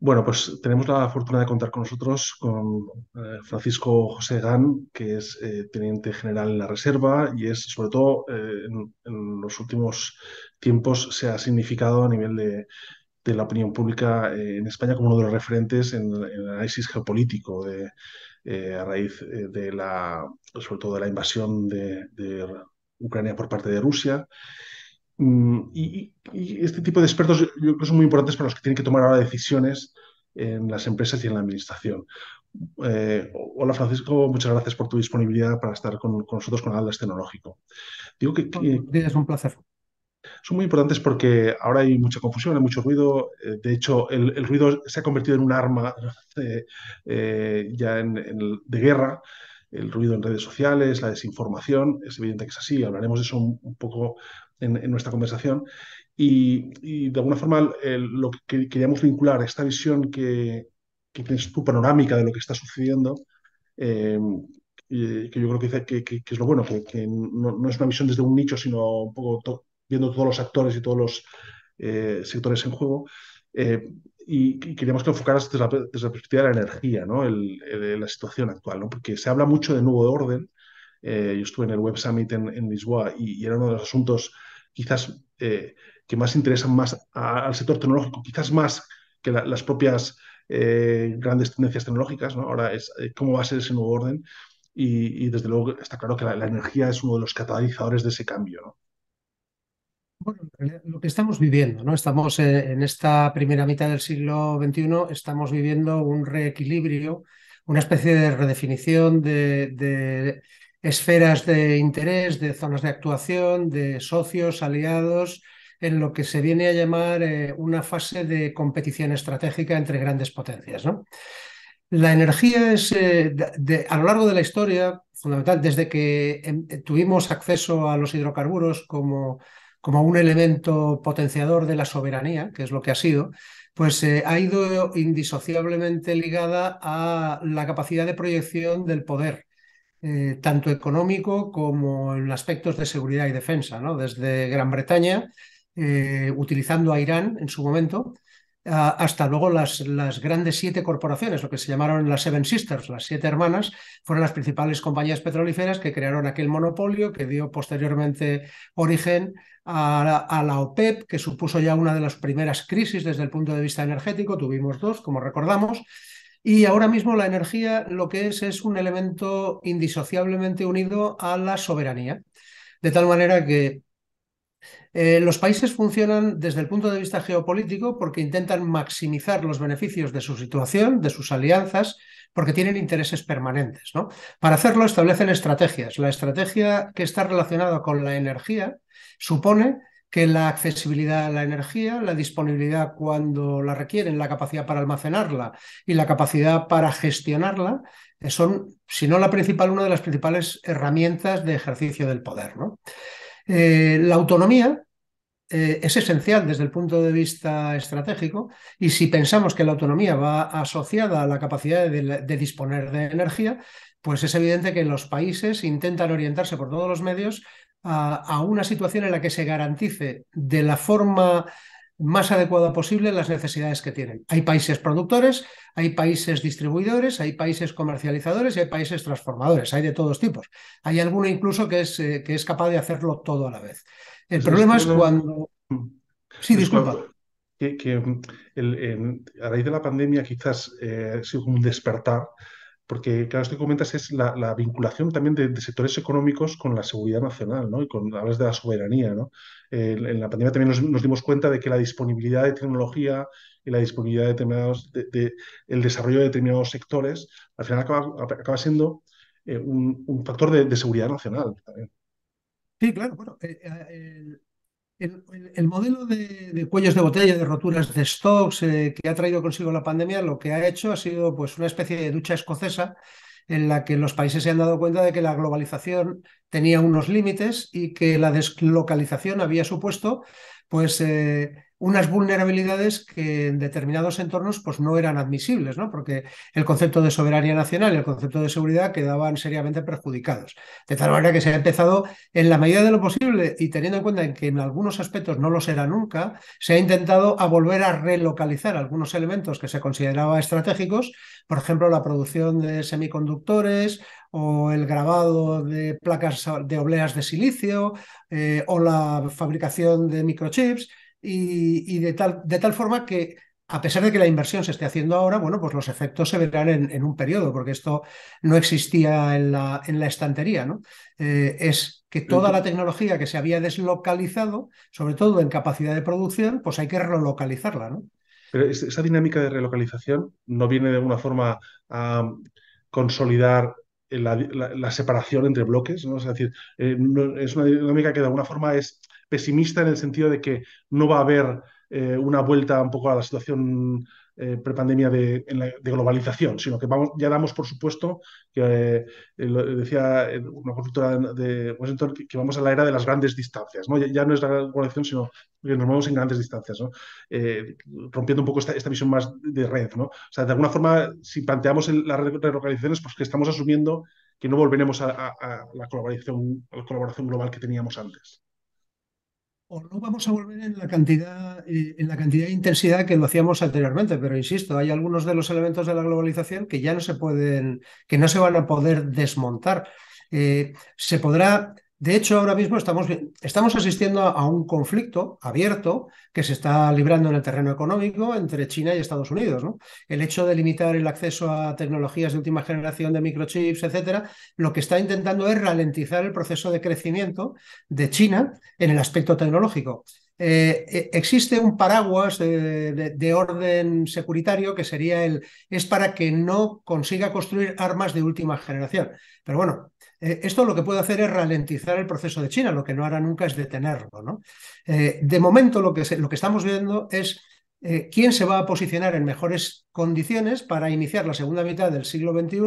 Bueno, pues tenemos la fortuna de contar con nosotros con eh, Francisco José Gán, que es eh, teniente general en la Reserva y es, sobre todo, eh, en, los últimos tiempos se ha significado a nivel de, la opinión pública en España como uno de los referentes en, el análisis geopolítico de, a raíz de la, sobre todo, de la invasión de, Ucrania por parte de Rusia Y, y este tipo de expertos yo creo que son muy importantes para los que tienen que tomar ahora decisiones en las empresas y en la administración. Eh, hola Francisco, muchas gracias por tu disponibilidad para estar con, con nosotros con Atlas Tecnológico. Digo que, que, Es un placer. son muy importantes porque ahora hay mucha confusión, hay mucho ruido. Eh, de hecho, el, el, ruido se ha convertido en un arma eh, eh, ya en, en, de guerra. El ruido en redes sociales, la desinformación, es evidente que es así. Hablaremos de eso un, poco en, nuestra conversación. Y, de alguna forma, lo que queríamos vincular, esta visión que, que tienes tu panorámica de lo que está sucediendo, eh, que yo creo que, que, que, es lo bueno, que, no, es una visión desde un nicho, sino un poco viendo todos los actores y todos los eh, sectores en juego. Eh, y, y, queríamos que enfocaras desde la, desde la, perspectiva de la energía, ¿no? El, el, la situación actual, ¿no? porque se habla mucho de nuevo orden. Eh, yo estuve en el Web Summit en, en Lisboa y, y, era uno de los asuntos quizás eh, que más interesan más a, al sector tecnológico, quizás más que la, las propias eh, grandes tendencias tecnológicas. ¿no? Ahora es cómo va a ser ese nuevo orden. Y, y desde luego está claro que la, la, energía es uno de los catalizadores de ese cambio. ¿no? Bueno, lo que estamos viviendo, ¿no? Estamos en esta primera mitad del siglo XXI, estamos viviendo un reequilibrio, una especie de redefinición de, esferas de interés, de zonas de actuación, de socios, aliados, en lo que se viene a llamar eh, una fase de competición estratégica entre grandes potencias, ¿no? La energía es, eh, a lo largo de la historia, fundamental, desde que eh, tuvimos acceso a los hidrocarburos como como un elemento potenciador de la soberanía, que es lo que ha sido, pues eh, ha ido indisociablemente ligada a la capacidad de proyección del poder, eh, tanto económico como en aspectos de seguridad y defensa, ¿no? Desde Gran Bretaña, eh, utilizando a Irán en su momento, hasta luego las, las, grandes siete corporaciones, lo que se llamaron las Seven Sisters, las siete hermanas, fueron las principales compañías petrolíferas que crearon aquel monopolio que dio posteriormente origen a la, a la, OPEP, que supuso ya una de las primeras crisis desde el punto de vista energético, tuvimos dos, como recordamos, y ahora mismo la energía lo que es es un elemento indisociablemente unido a la soberanía, de tal manera que eh, los países funcionan desde el punto de vista geopolítico porque intentan maximizar los beneficios de su situación, de sus alianzas, porque tienen intereses permanentes. Para hacerlo establecen estrategias. La estrategia que está relacionada con la energía supone que la accesibilidad a la energía, la disponibilidad cuando la requieren, la capacidad para almacenarla y la capacidad para gestionarla eh, son, si no la principal, una de las principales herramientas de ejercicio del poder. Eh, la autonomía eh, es esencial desde el punto de vista estratégico y si pensamos que la autonomía va asociada a la capacidad de, disponer de energía, pues es evidente que los países intentan orientarse por todos los medios a una situación en la que se garantice de la forma más adecuada posible las necesidades que tienen. Hay países productores, hay países distribuidores, hay países comercializadores y hay países transformadores, hay de todos tipos. Hay alguno incluso que es, eh, que es capaz de hacerlo todo a la vez. El Eso problema es, cuando... Sí, disculpa. Que, que el, el, a raíz de la pandemia quizás eh, ha sido un despertar porque, claro, esto que comentas es la, la vinculación también de, sectores económicos con la seguridad nacional, ¿no? Y con, hablas de la soberanía, ¿no? Eh, en la pandemia también nos, dimos cuenta de que la disponibilidad de tecnología y la disponibilidad de determinados, de, el desarrollo de determinados sectores, al final acaba, acaba siendo eh, un, un, factor de, seguridad nacional también. Sí, claro, bueno, eh, el, el, el, modelo de, cuellos de botella, de roturas de stocks eh, que ha traído consigo la pandemia, lo que ha hecho ha sido pues, una especie de ducha escocesa en la que los países se han dado cuenta de que la globalización tenía unos límites y que la deslocalización había supuesto pues, eh, unas vulnerabilidades que en determinados entornos pues, no eran admisibles, ¿no? porque el concepto de soberanía nacional y el concepto de seguridad quedaban seriamente perjudicados. De tal manera que se ha empezado, en la medida de lo posible y teniendo en cuenta que en algunos aspectos no lo será nunca, se ha intentado a volver a relocalizar algunos elementos que se consideraba estratégicos, por ejemplo, la producción de semiconductores o el grabado de placas de obleas de silicio eh, o la fabricación de microchips y, de, tal, de tal forma que a pesar de que la inversión se esté haciendo ahora, bueno, pues los efectos se verán en, un periodo, porque esto no existía en la, en la estantería, ¿no? Eh, es que toda la tecnología que se había deslocalizado, sobre todo en capacidad de producción, pues hay que relocalizarla, ¿no? Pero esa dinámica de relocalización no viene de alguna forma a consolidar la, separación entre bloques, ¿no? Es decir, eh, es una dinámica que de alguna forma es pesimista en el sentido de que no va a haber eh, una vuelta un poco a la situación eh, prepandemia de, globalización, sino que vamos, ya damos por supuesto, que eh, decía una consultora de Washington, que, vamos a la era de las grandes distancias. ¿no? Ya, no es la globalización, sino que nos movemos en grandes distancias, ¿no? rompiendo un poco esta, visión más de red. ¿no? O sea, de alguna forma, si planteamos las relocalizaciones, pues que estamos asumiendo que no volveremos a la, colaboración, a la colaboración global que teníamos antes o no vamos a volver en la cantidad eh, en la cantidad de intensidad que lo hacíamos anteriormente, pero insisto, hay algunos de los elementos de la globalización que ya no se pueden, que no se van a poder desmontar. Eh, se podrá de hecho, ahora mismo estamos, asistiendo a, un conflicto abierto que se está librando en el terreno económico entre China y Estados Unidos. El hecho de limitar el acceso a tecnologías de última generación de microchips, etcétera, lo que está intentando es ralentizar el proceso de crecimiento de China en el aspecto tecnológico. Eh, eh, existe un paraguas de, orden securitario que sería el es para que no consiga construir armas de última generación. Pero bueno, eh, esto lo que puede hacer es ralentizar el proceso de China, lo que no hará nunca es detenerlo. ¿no? de momento lo que, lo que estamos viendo es quién se va a posicionar en mejores condiciones para iniciar la segunda mitad del siglo XXI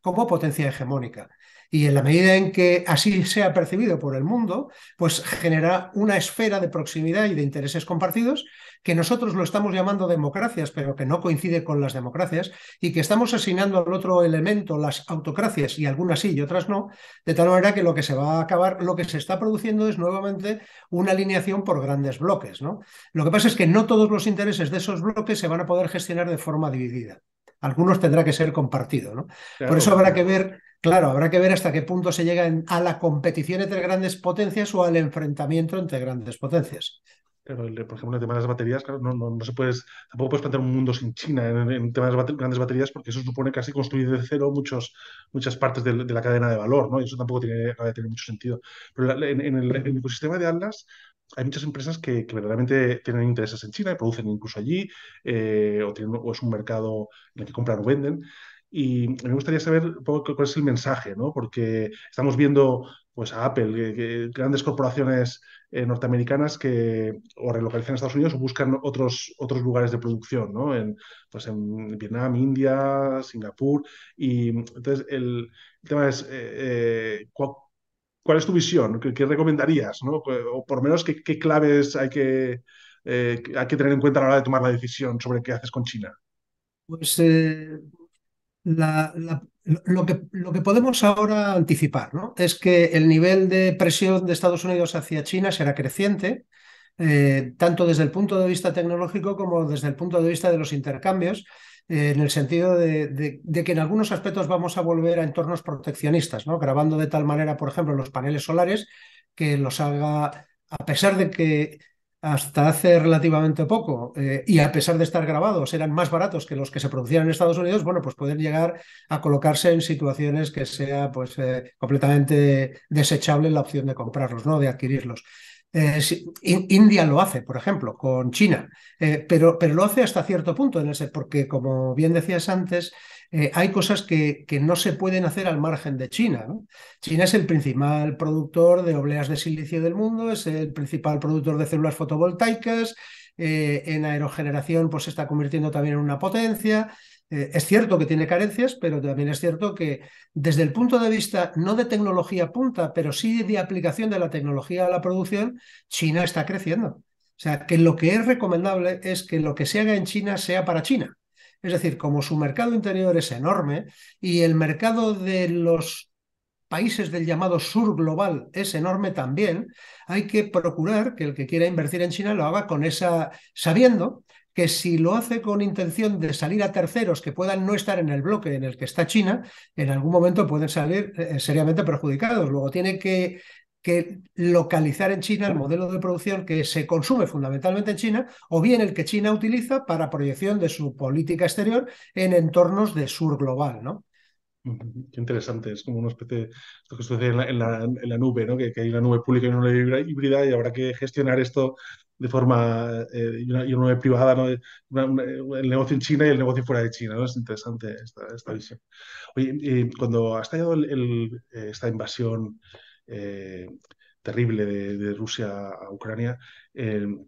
como potencia hegemónica. Y en la medida en que así sea percibido por el mundo, pues genera una esfera de proximidad y de intereses compartidos que nosotros lo estamos llamando democracias, pero que no coincide con las democracias, y que estamos asignando al otro elemento las autocracias, y algunas sí y otras no, de tal manera que lo que se va a acabar, lo que se está produciendo es nuevamente una alineación por grandes bloques. ¿no? Lo que pasa es que no todos los intereses de esos bloques se van a poder gestionar de forma dividida. Algunos tendrá que ser compartido. ¿no? por eso habrá que ver Claro, habrá que ver hasta qué punto se llega a la competición entre grandes potencias o al enfrentamiento entre grandes potencias. Pero, por ejemplo, en el tema de las baterías, claro, no, no, se puede, tampoco puedes plantear un mundo sin China en, el tema de las grandes baterías, porque eso supone casi construir de cero muchos, muchas partes de, la cadena de valor, ¿no? Y eso tampoco tiene, tiene mucho sentido. Pero en, el, ecosistema de Atlas hay muchas empresas que, verdaderamente tienen intereses en China y producen incluso allí, eh, o, tienen, o es un mercado en el que compran o venden. Y me gustaría saber un poco cuál es el mensaje, ¿no? Porque estamos viendo pues, a Apple, grandes corporaciones eh, norteamericanas que o relocalizan a Estados Unidos o buscan otros, otros lugares de producción, ¿no? En, pues en Vietnam, India, Singapur. Y entonces el, tema es, eh, eh, ¿cuál, es tu visión? ¿Qué, recomendarías? ¿no? O por menos, ¿qué, claves hay que, hay que tener en cuenta a la hora de tomar la decisión sobre qué haces con China? Pues lo, que, lo, que, podemos ahora anticipar ¿no? es que el nivel de presión de Estados Unidos hacia China será creciente, eh, tanto desde el punto de vista tecnológico como desde el punto de vista de los intercambios, eh, en el sentido de, que en algunos aspectos vamos a volver a entornos proteccionistas, ¿no? grabando de tal manera, por ejemplo, los paneles solares que los haga, a pesar de que hasta hace relativamente poco, eh, y a pesar de estar grabados, eran más baratos que los que se producían en Estados Unidos, bueno, pues pueden llegar a colocarse en situaciones que sea pues eh, completamente desechable la opción de comprarlos, ¿no? De adquirirlos. Eh, India lo hace, por ejemplo, con China, pero, pero lo hace hasta cierto punto, en ese, porque como bien decías antes, eh, hay cosas que, que, no se pueden hacer al margen de China. China es el principal productor de obleas de silicio del mundo, es el principal productor de células fotovoltaicas, eh, en aerogeneración pues se está convirtiendo también en una potencia. Eh, es cierto que tiene carencias, pero también es cierto que desde el punto de vista no de tecnología punta, pero sí de aplicación de la tecnología a la producción, China está creciendo. O sea, que lo que es recomendable es que lo que se haga en China sea para China. Es decir, como su mercado interior es enorme y el mercado de los países del llamado sur global es enorme también, hay que procurar que el que quiera invertir en China lo haga con esa, sabiendo que si lo hace con intención de salir a terceros que puedan no estar en el bloque en el que está China, en algún momento pueden salir eh, seriamente perjudicados. Luego tiene que, que, localizar en China el modelo de producción que se consume fundamentalmente en China, o bien el que China utiliza para proyección de su política exterior en entornos de sur global, ¿no? Qué interesante, es como una especie, esto que sucede en la, en la, en la nube, ¿no? Que, que, hay una nube pública y una nube híbrida y habrá que gestionar esto de forma, eh, y, una, y, una, privada, ¿no? Una, una, el negocio en China y el negocio fuera de China, ¿no? Es interesante esta, esta visión. Oye, eh, cuando ha estallado el, el, eh, esta invasión eh, terrible de, de, Rusia a Ucrania,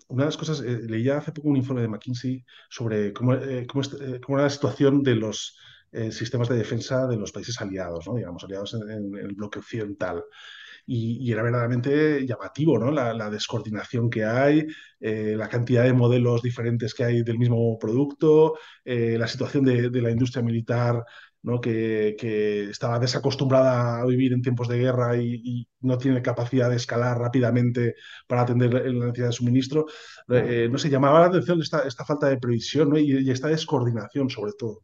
una de las cosas, leía hace poco un informe de McKinsey sobre cómo, cómo, cómo era la situación de los eh, sistemas de defensa de los países aliados, ¿no? digamos, aliados en, en el bloque occidental. Y, y, era verdaderamente llamativo, ¿no? La, la descoordinación que hay, eh, la cantidad de modelos diferentes que hay del mismo producto, eh, la situación de, de, la industria militar, ¿no? Que, que, estaba desacostumbrada a vivir en tiempos de guerra y, y, no tiene capacidad de escalar rápidamente para atender la necesidad de suministro. Eh, no sé, llamaba la atención esta, esta falta de previsión ¿no? y, y esta descoordinación sobre todo.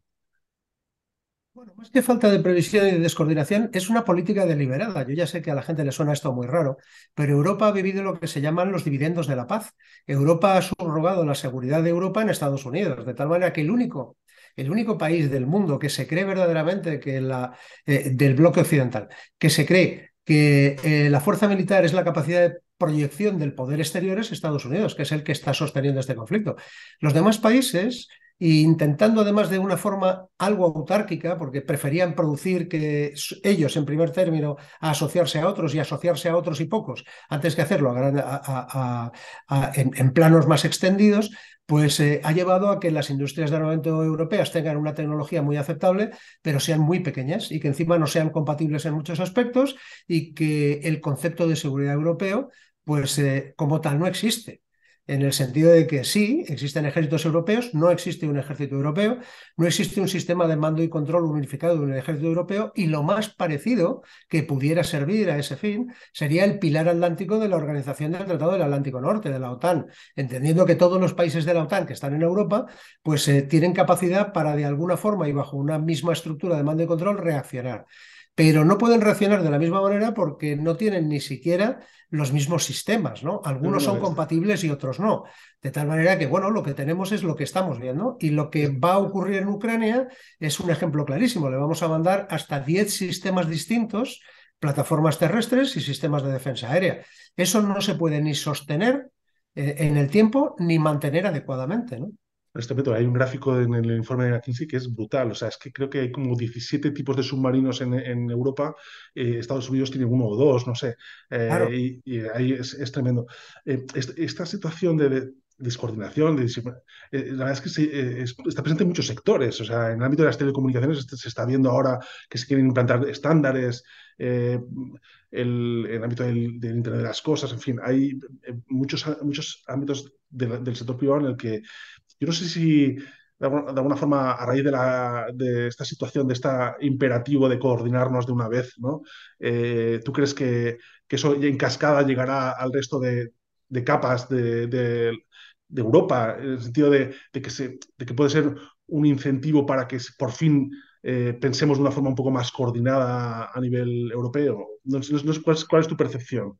Bueno, más que falta de previsión y de descoordinación, es una política deliberada. Yo ya sé que a la gente le suena esto muy raro, pero Europa ha vivido lo que se llaman los dividendos de la paz. Europa ha subrogado la seguridad de Europa en Estados Unidos, de tal manera que el único, el único país del mundo que se cree verdaderamente que la, eh, del bloque occidental, que se cree que eh, la fuerza militar es la capacidad de proyección del poder exterior es Estados Unidos, que es el que está sosteniendo este conflicto. Los demás países intentando además de una forma algo autárquica, porque preferían producir que ellos en primer término a asociarse a otros y asociarse a otros y pocos, antes que hacerlo en, planos más extendidos, pues eh, ha llevado a que las industrias de armamento europeas tengan una tecnología muy aceptable, pero sean muy pequeñas y que encima no sean compatibles en muchos aspectos y que el concepto de seguridad europeo, pues eh, como tal no existe en el sentido de que sí, existen ejércitos europeos, no existe un ejército europeo, no existe un sistema de mando y control unificado de un ejército europeo y lo más parecido que pudiera servir a ese fin sería el pilar atlántico de la Organización del Tratado del Atlántico Norte, de la OTAN, entendiendo que todos los países de la OTAN que están en Europa pues eh, tienen capacidad para de alguna forma y bajo una misma estructura de mando y control reaccionar pero no pueden reaccionar de la misma manera porque no tienen ni siquiera los mismos sistemas, ¿no? Algunos son compatibles y otros no. De tal manera que, bueno, lo que tenemos es lo que estamos viendo y lo que va a ocurrir en Ucrania es un ejemplo clarísimo. Le vamos a mandar hasta 10 sistemas distintos, plataformas terrestres y sistemas de defensa aérea. Eso no se puede ni sostener eh, en el tiempo ni mantener adecuadamente, ¿no? Este método. Hay un gráfico en el informe de McKinsey que es brutal. O sea, es que creo que hay como 17 tipos de submarinos en, en Europa. Eh, Estados Unidos tiene uno o dos, no sé. Eh, claro. y, y, ahí es, es tremendo. Eh, esta situación de, de descoordinación, de, eh, la verdad es que se, eh, está presente en muchos sectores. O sea, en el ámbito de las telecomunicaciones se está viendo ahora que se quieren implantar estándares. Eh, el, el, ámbito del, del, Internet de las Cosas, en fin, hay muchos, muchos ámbitos de del sector privado en el que yo no sé si de alguna, forma, a raíz de, la, de, esta situación, de este imperativo de coordinarnos de una vez, ¿no? Eh, ¿Tú crees que, eso en cascada llegará al resto de, capas de, Europa, en el sentido de, que puede ser un incentivo para que por fin eh, pensemos de una forma un poco más coordinada a nivel europeo? Cuál es tu percepción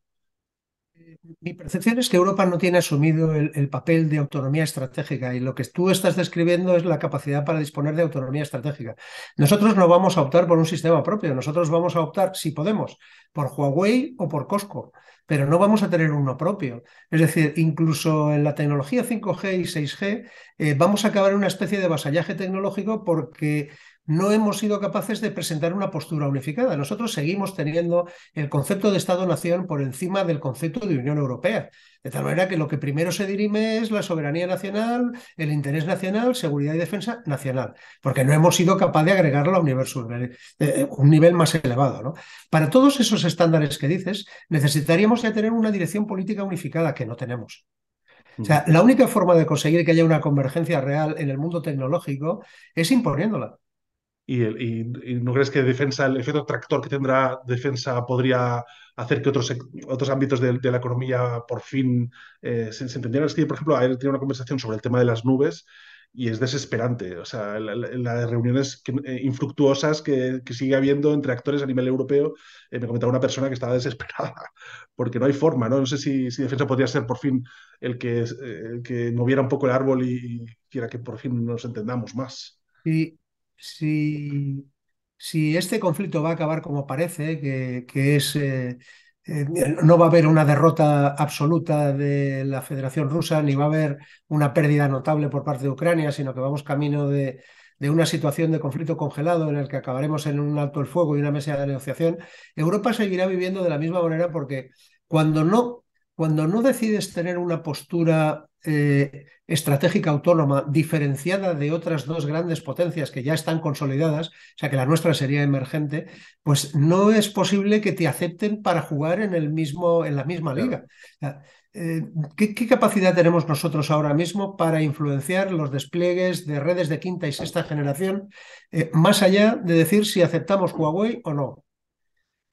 mi percepción es que Europa no tiene asumido el, el, papel de autonomía estratégica y lo que tú estás describiendo es la capacidad para disponer de autonomía estratégica. Nosotros no vamos a optar por un sistema propio, nosotros vamos a optar, si podemos, por Huawei o por Costco, pero no vamos a tener uno propio. Es decir, incluso en la tecnología 5G y 6G eh, vamos a acabar en una especie de vasallaje tecnológico porque no hemos sido capaces de presentar una postura unificada. Nosotros seguimos teniendo el concepto de Estado-nación por encima del concepto de Unión Europea. De tal manera que lo que primero se dirime es la soberanía nacional, el interés nacional, seguridad y defensa nacional, porque no hemos sido capaces de agregarlo a un nivel, eh, un nivel más elevado. ¿no? Para todos esos estándares que dices, necesitaríamos ya tener una dirección política unificada que no tenemos. O sea, la única forma de conseguir que haya una convergencia real en el mundo tecnológico es imponiéndola. ¿Y, no crees que defensa, el efecto tractor que tendrá defensa podría hacer que otros, otros ámbitos de, la economía por fin eh, se, entendieran? Es que, por ejemplo, ayer tenía una conversación sobre el tema de las nubes y es desesperante. O sea, las reuniones eh, infructuosas que, sigue habiendo entre actores a nivel europeo, eh, me comentaba una persona que estaba desesperada porque no hay forma, ¿no? No sé si, si defensa podría ser por fin el que, que moviera un poco el árbol y, quiera que por fin nos entendamos más. Y si, si este conflicto va a acabar como parece, que, es... Eh, eh, no va a haber una derrota absoluta de la Federación Rusa, ni va a haber una pérdida notable por parte de Ucrania, sino que vamos camino de, de una situación de conflicto congelado en el que acabaremos en un alto el fuego y una mesa de negociación, Europa seguirá viviendo de la misma manera porque cuando no, cuando no decides tener una postura eh, estratégica autónoma diferenciada de otras dos grandes potencias que ya están consolidadas, o sea que la nuestra sería emergente, pues no es posible que te acepten para jugar en, el mismo, en la misma liga. Eh, ¿qué, capacidad tenemos nosotros ahora mismo para influenciar los despliegues de redes de quinta y sexta generación, eh, más allá de decir si aceptamos Huawei o no?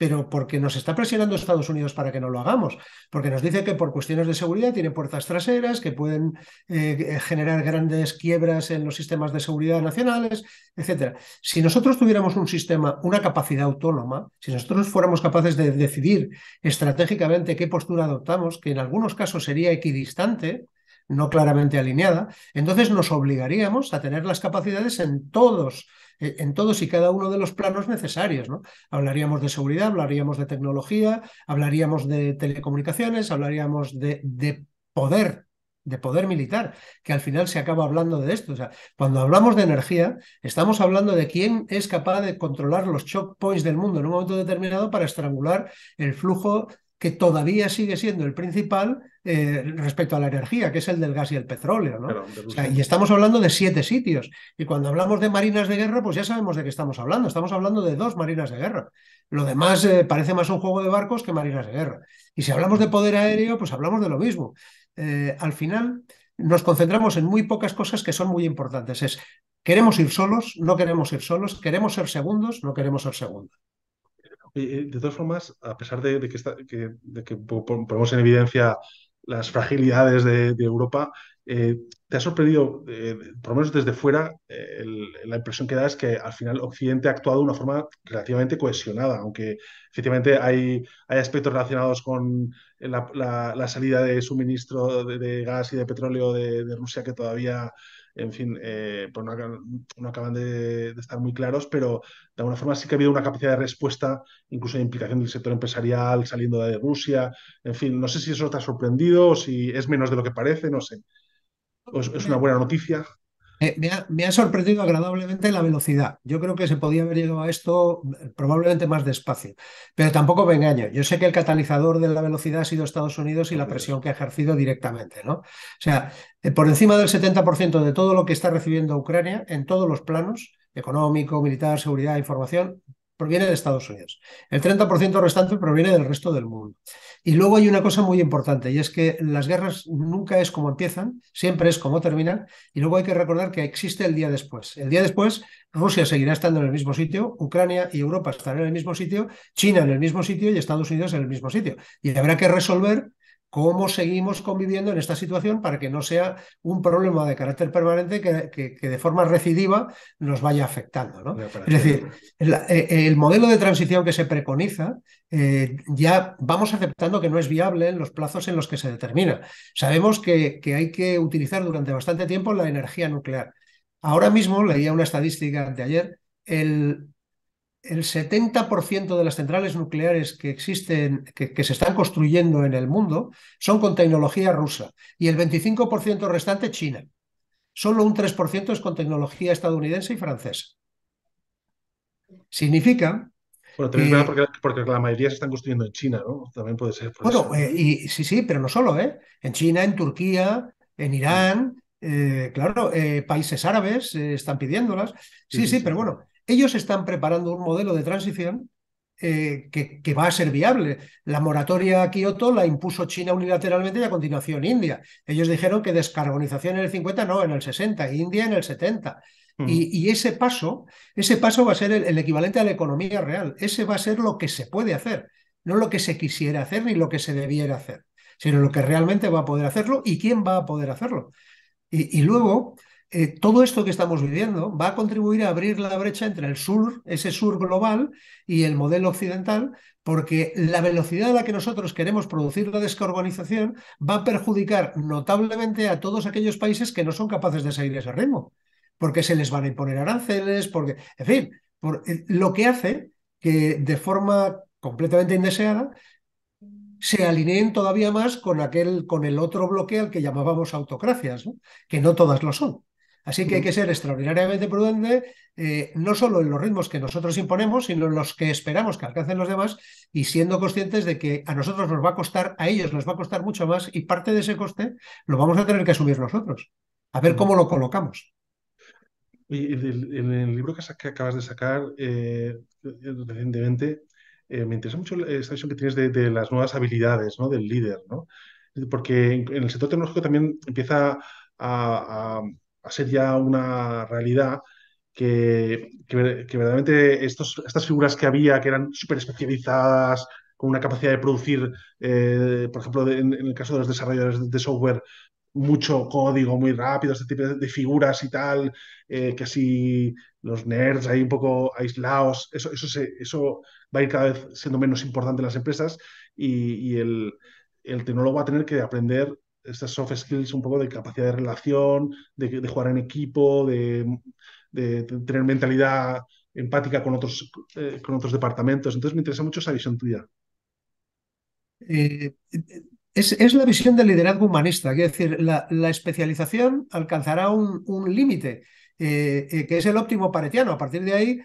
Pero porque nos está presionando Estados Unidos para que no lo hagamos, porque nos dice que por cuestiones de seguridad tiene puertas traseras, que pueden eh, generar grandes quiebras en los sistemas de seguridad nacionales, etc. Si nosotros tuviéramos un sistema, una capacidad autónoma, si nosotros fuéramos capaces de decidir estratégicamente qué postura adoptamos, que en algunos casos sería equidistante, no claramente alineada, entonces nos obligaríamos a tener las capacidades en todos eh, en todos y cada uno de los planos necesarios. ¿no? Hablaríamos de seguridad, hablaríamos de tecnología, hablaríamos de telecomunicaciones, hablaríamos de, de poder de poder militar, que al final se acaba hablando de esto. O sea, cuando hablamos de energía, estamos hablando de quién es capaz de controlar los choke points del mundo en un momento determinado para estrangular el flujo que todavía sigue siendo el principal eh, respecto a la energía, que es el del gas y el petróleo. ¿no? y estamos hablando de siete sitios. Y cuando hablamos de marinas de guerra, pues ya sabemos de qué estamos hablando. Estamos hablando de dos marinas de guerra. Lo demás eh, parece más un juego de barcos que marinas de guerra. Y si hablamos de poder aéreo, pues hablamos de lo mismo. Eh, al final nos concentramos en muy pocas cosas que son muy importantes. Es, queremos ir solos, no queremos ir solos, queremos ser segundos, no queremos ser segundos. De todas formas, a pesar de, que, ponemos en evidencia las fragilidades de, Europa, eh, ¿te ha sorprendido, eh, por lo menos desde fuera, eh, la impresión que da es que al final Occidente ha actuado de una forma relativamente cohesionada, aunque efectivamente hay, hay aspectos relacionados con la, salida de suministro de, gas y de petróleo de Rusia que todavía en fin, eh, pues no, acaban de, estar muy claros, pero de alguna forma sí que ha habido una capacidad de respuesta, incluso de implicación del sector empresarial saliendo de Rusia. En fin, no sé si eso te ha sorprendido o si es menos de lo que parece, no sé. ¿Es una buena noticia? Me, ha, sorprendido agradablemente la velocidad. Yo creo que se podía haber llegado a esto eh, probablemente más despacio, pero tampoco me engaño. Yo sé que el catalizador de la velocidad ha sido Estados Unidos y la presión que ha ejercido directamente. ¿no? O sea, eh, por encima del 70% de todo lo que está recibiendo Ucrania en todos los planos, económico, militar, seguridad, información, proviene de Estados Unidos. El 30% restante proviene del resto del mundo. Y luego hay una cosa muy importante y es que las guerras nunca es como empiezan, siempre es como terminan. Y luego hay que recordar que existe el día después. El día después, Rusia seguirá estando en el mismo sitio, Ucrania y Europa estarán en el mismo sitio, China en el mismo sitio y Estados Unidos en el mismo sitio. Y habrá que resolver cómo seguimos conviviendo en esta situación para que no sea un problema de carácter permanente que, de forma recidiva nos vaya afectando. ¿no? Es decir, eh, el, modelo de transición que se preconiza eh, ya vamos aceptando que no es viable en los plazos en los que se determina. Sabemos que, que hay que utilizar durante bastante tiempo la energía nuclear. Ahora mismo, leía una estadística de ayer, el, el 70% de las centrales nucleares que existen, que, se están construyendo en el mundo, son con tecnología rusa y el 25% restante China. Solo un 3% es con tecnología estadounidense y francesa. Significa bueno, también porque, porque, la mayoría se están construyendo en China, ¿no? También puede ser. bueno, eh, y, sí, sí, pero no solo, ¿eh? En China, en Turquía, en Irán, eh, claro, eh, países árabes están pidiéndolas. sí, sí, pero bueno, ellos están preparando un modelo de transición eh, que, que, va a ser viable. La moratoria a Kioto la impuso China unilateralmente y a continuación India. Ellos dijeron que descarbonización en el 50, no, en el 60, India en el 70. Mm. Y, y, ese paso, ese paso va a ser el, el, equivalente a la economía real. Ese va a ser lo que se puede hacer, no lo que se quisiera hacer ni lo que se debiera hacer, sino lo que realmente va a poder hacerlo y quién va a poder hacerlo. Y, y luego, eh, todo esto que estamos viviendo va a contribuir a abrir la brecha entre el sur, ese sur global, y el modelo occidental, porque la velocidad a la que nosotros queremos producir la descarbonización va a perjudicar notablemente a todos aquellos países que no son capaces de seguir ese ritmo, porque se les van a imponer aranceles, porque, en fin, eh, lo que hace que de forma completamente indeseada se alineen todavía más con aquel, con el otro bloque al que llamábamos autocracias, que no todas lo son. Así que hay que ser extraordinariamente prudente, eh, no solo en los ritmos que nosotros imponemos, sino en los que esperamos que alcancen los demás y siendo conscientes de que a nosotros nos va a costar, a ellos les va a costar mucho más y parte de ese coste lo vamos a tener que asumir nosotros. A ver cómo lo colocamos. Y en el libro que acabas de sacar eh, recientemente, eh, me interesa mucho esta visión que tienes de, de, las nuevas habilidades ¿no? del líder, ¿no? Porque en, el sector tecnológico también empieza a, a a ser ya una realidad que, que, verdaderamente estas figuras que había, que eran súper especializadas, con una capacidad de producir, eh, por ejemplo, en, el caso de los desarrolladores de software, mucho código muy rápido, este tipo de, de figuras y tal, eh, que así los nerds ahí un poco aislados, eso, eso, se, eso va a ir cada vez siendo menos importante en las empresas y, y el, el tecnólogo va a tener que aprender estas soft skills un poco de capacidad de relación, de, jugar en equipo, de, tener mentalidad empática con otros, eh, con otros departamentos. Entonces me interesa mucho esa visión tuya. Eh, es, es, la visión del liderazgo humanista, quiero decir, la, especialización alcanzará un, un límite, eh, que es el óptimo paretiano. A partir de ahí,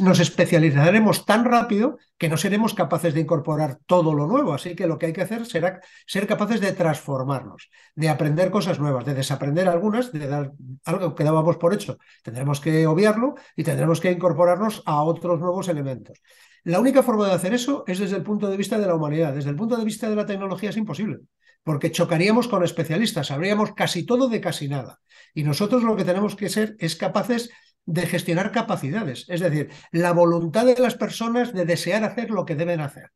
nos especializaremos tan rápido que no seremos capaces de incorporar todo lo nuevo. Así que lo que hay que hacer será ser capaces de transformarnos, de aprender cosas nuevas, de desaprender algunas, de dar algo que dábamos por hecho. Tendremos que obviarlo y tendremos que incorporarnos a otros nuevos elementos. La única forma de hacer eso es desde el punto de vista de la humanidad. Desde el punto de vista de la tecnología es imposible, porque chocaríamos con especialistas, sabríamos casi todo de casi nada. Y nosotros lo que tenemos que ser es capaces de gestionar capacidades, es decir, la voluntad de las personas de desear hacer lo que deben hacer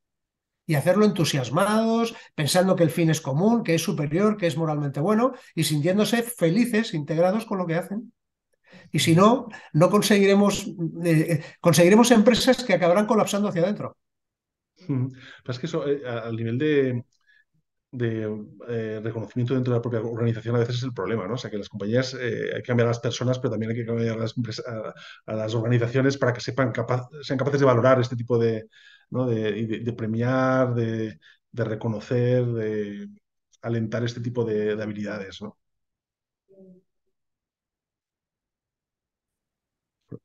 y hacerlo entusiasmados, pensando que el fin es común, que es superior, que es moralmente bueno y sintiéndose felices, integrados con lo que hacen. Y si no, no conseguiremos, eh, conseguiremos empresas que acabarán colapsando hacia adentro. Es que eso, eh, al nivel de, de eh, reconocimiento dentro de la propia organización a veces es el problema, ¿no? O sea, que las compañías hay que cambiar a las personas, pero también hay que cambiar a las, a, a las organizaciones para que sepan capaz, sean capaces de valorar este tipo de, ¿no? de, de, de premiar, de, de, reconocer, de alentar este tipo de, habilidades, ¿no?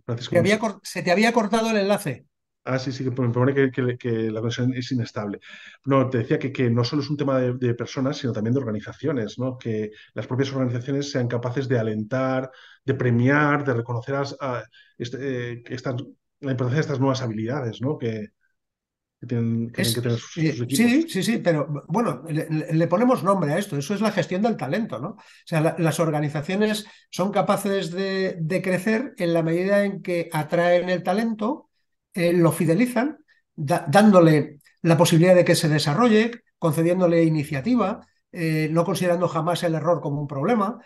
Francisco, había, se te había cortado el enlace. Ah, sí, sí, que me pone que, que, que, la conexión es inestable. No, te decía que, que no solo es un tema de, de, personas, sino también de organizaciones, ¿no? Que las propias organizaciones sean capaces de alentar, de premiar, de reconocer a, a este, eh, estas, la importancia de estas nuevas habilidades, ¿no? Que, tienen, que, es, tienen que tener sus, sus eh, equipos. Sí, sí, sí, pero bueno, le, le, ponemos nombre a esto, eso es la gestión del talento, ¿no? O sea, la, las organizaciones son capaces de, de crecer en la medida en que atraen el talento, eh, lo fidelizan, dándole la posibilidad de que se desarrolle, concediéndole iniciativa, eh, no considerando jamás el error como un problema,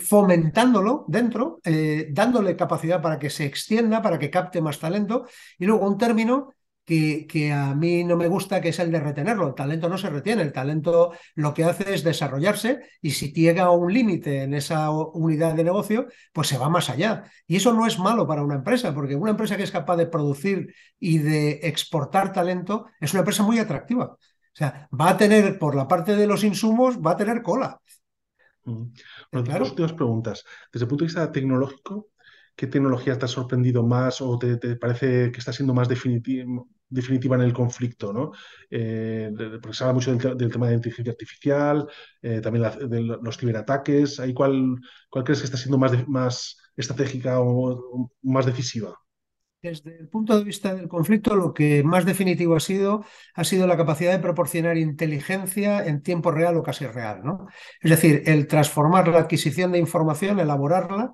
fomentándolo dentro, eh, dándole capacidad para que se extienda, para que capte más talento, y luego un término que, que, a mí no me gusta, que es el de retenerlo. El talento no se retiene, el talento lo que hace es desarrollarse y si llega a un límite en esa unidad de negocio, pues se va más allá. Y eso no es malo para una empresa, porque una empresa que es capaz de producir y de exportar talento es una empresa muy atractiva. O sea, va a tener, por la parte de los insumos, va a tener cola. Bueno, claro. dos, dos preguntas. Desde el punto de vista tecnológico, ¿Qué tecnología te ha sorprendido más o te, parece que está siendo más definitiva, en el conflicto? ¿no? Eh, porque se habla mucho del, tema de inteligencia artificial, eh, también de los ciberataques. ¿Ahí cuál, ¿Cuál crees que está siendo más estratégica o, o, más decisiva? Desde el punto de vista del conflicto, lo que más definitivo ha sido, ha sido la capacidad de proporcionar inteligencia en tiempo real o casi real. ¿no? Es decir, el transformar la adquisición de información, elaborarla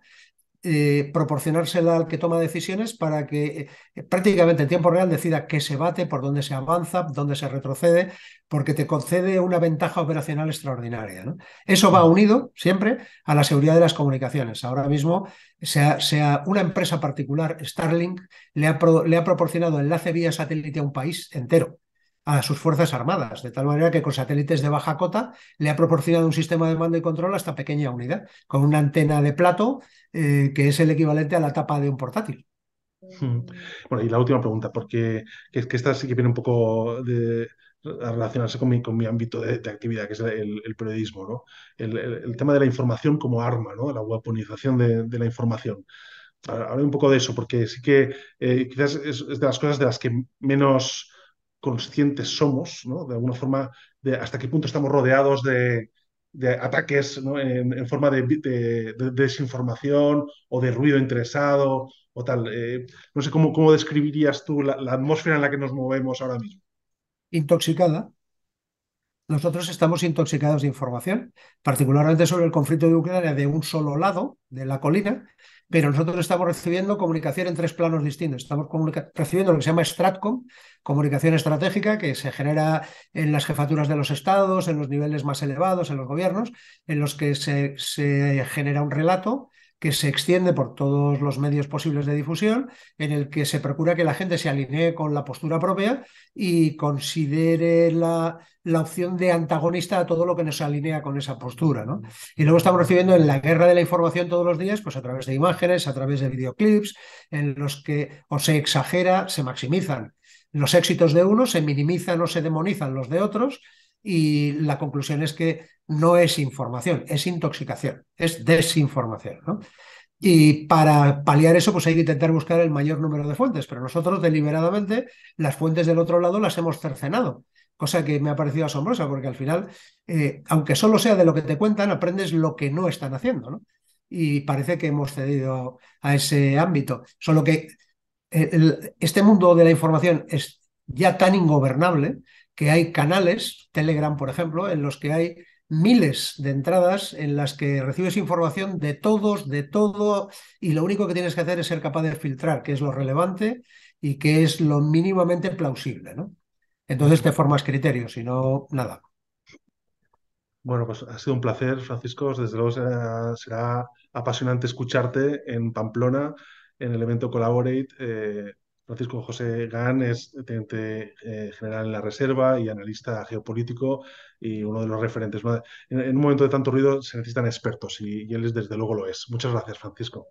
eh, proporcionársela al que toma decisiones para que eh, prácticamente en tiempo real decida qué se bate, por dónde se avanza, dónde se retrocede, porque te concede una ventaja operacional extraordinaria. ¿no? Eso va unido siempre a la seguridad de las comunicaciones. Ahora mismo, sea, sea una empresa particular, Starlink, le ha, le ha proporcionado enlace vía satélite a un país entero a sus Fuerzas Armadas, de tal manera que con satélites de baja cota le ha proporcionado un sistema de mando y control a esta pequeña unidad, con una antena de plato eh, que es el equivalente a la tapa de un portátil. Hmm. Bueno, y la última pregunta, porque que, que esta sí que viene un poco a relacionarse con mi, con mi ámbito de, actividad, que es el, periodismo, ¿no? El, tema de la información como arma, ¿no? La weaponización de, la información. Ahora un poco de eso, porque sí que eh, quizás es, de las cosas de las que menos conscientes somos, ¿no? De alguna forma, de hasta qué punto estamos rodeados de, ataques en, forma de, desinformación o de ruido interesado o tal. Eh, no sé cómo, cómo describirías tú la, atmósfera en la que nos movemos ahora mismo. Intoxicada. Nosotros estamos intoxicados de información, particularmente sobre el conflicto de Ucrania de un solo lado de la colina, pero nosotros estamos recibiendo comunicación en tres planos distintos. Estamos recibiendo lo que se llama Stratcom, comunicación estratégica, que se genera en las jefaturas de los estados, en los niveles más elevados, en los gobiernos, en los que se, se genera un relato que se extiende por todos los medios posibles de difusión, en el que se procura que la gente se alinee con la postura propia y considere la, la opción de antagonista a todo lo que no se alinea con esa postura. ¿no? Y luego estamos recibiendo en la guerra de la información todos los días, pues a través de imágenes, a través de videoclips, en los que o se exagera, se maximizan los éxitos de unos, se minimizan o se demonizan los de otros, y la conclusión es que no es información, es intoxicación, es desinformación. ¿no? Y para paliar eso, pues hay que intentar buscar el mayor número de fuentes, pero nosotros deliberadamente las fuentes del otro lado las hemos cercenado, cosa que me ha parecido asombrosa, porque al final, eh, aunque solo sea de lo que te cuentan, aprendes lo que no están haciendo, ¿no? Y parece que hemos cedido a ese ámbito. Solo que eh, este mundo de la información es ya tan ingobernable que hay canales, Telegram por ejemplo, en los que hay miles de entradas en las que recibes información de todos, de todo, y lo único que tienes que hacer es ser capaz de filtrar qué es lo relevante y qué es lo mínimamente plausible, ¿no? Entonces te formas criterios, si no, nada. Bueno, pues ha sido un placer, Francisco. Desde luego será, apasionante escucharte en Pamplona, en el evento Collaborate. Eh, Francisco José Gán es teniente eh, general en la Reserva y analista geopolítico y uno de los referentes. En, un momento de tanto ruido se necesitan expertos y, él desde luego lo es. Muchas gracias, Francisco.